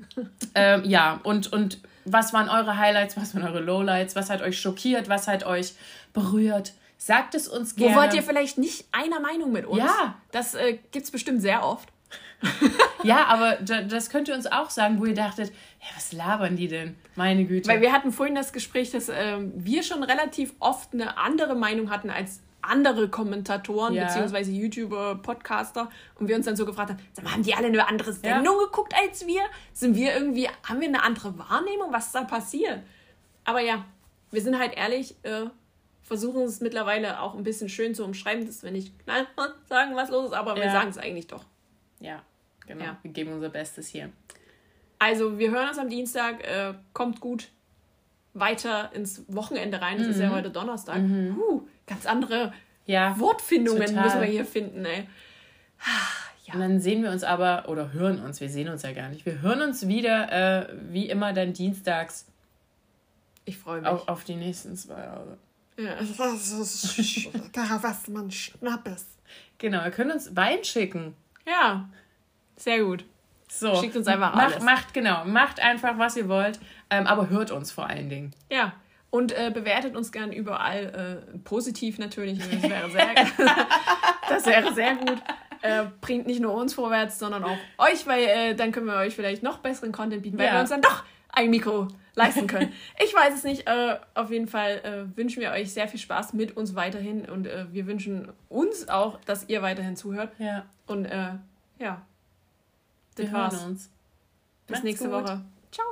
ähm, ja, und, und was waren eure Highlights, was waren eure Lowlights, was hat euch schockiert, was hat euch berührt? Sagt es uns gerne. Wo wart ihr vielleicht nicht einer Meinung mit uns? Ja. Das äh, gibt es bestimmt sehr oft. ja, aber das könnt ihr uns auch sagen, wo ihr dachtet, ja, was labern die denn? Meine Güte. Weil wir hatten vorhin das Gespräch, dass äh, wir schon relativ oft eine andere Meinung hatten als andere Kommentatoren, ja. beziehungsweise YouTuber, Podcaster, und wir uns dann so gefragt haben, mal, haben die alle eine andere Sendung ja. geguckt als wir? Sind wir irgendwie, haben wir eine andere Wahrnehmung, was da passiert? Aber ja, wir sind halt ehrlich, äh, versuchen es mittlerweile auch ein bisschen schön zu umschreiben, dass wir nicht knallhart sagen, was los ist, aber ja. wir sagen es eigentlich doch. Ja, genau. Ja. Wir geben unser Bestes hier. Also, wir hören uns am Dienstag. Äh, kommt gut weiter ins Wochenende rein. Das mhm. ist ja mhm. heute Donnerstag. Mhm. Uh, ganz andere ja, Wortfindungen total. müssen wir hier finden, ey. Ja. Und dann sehen wir uns aber, oder hören uns, wir sehen uns ja gar nicht. Wir hören uns wieder, äh, wie immer, dann dienstags. Ich freue mich. Auf, auf, die nächsten zwei Jahre. Ja, darauf was man Schnappes. Genau, ihr könnt uns Wein schicken. Ja, sehr gut. So. Schickt uns einfach macht, alles. Macht, genau, macht einfach, was ihr wollt, ähm, aber hört uns vor allen Dingen. Ja, und äh, bewertet uns gern überall äh, positiv natürlich. Das wäre sehr, das wäre sehr gut. Äh, bringt nicht nur uns vorwärts, sondern auch euch, weil äh, dann können wir euch vielleicht noch besseren Content bieten, weil ja. wir uns dann doch ein Mikro leisten können. ich weiß es nicht. Äh, auf jeden Fall äh, wünschen wir euch sehr viel Spaß mit uns weiterhin und wir wünschen uns auch, dass ihr weiterhin zuhört. Ja. Und ja. Das wir war's. Bis Macht's nächste gut. Woche. Ciao.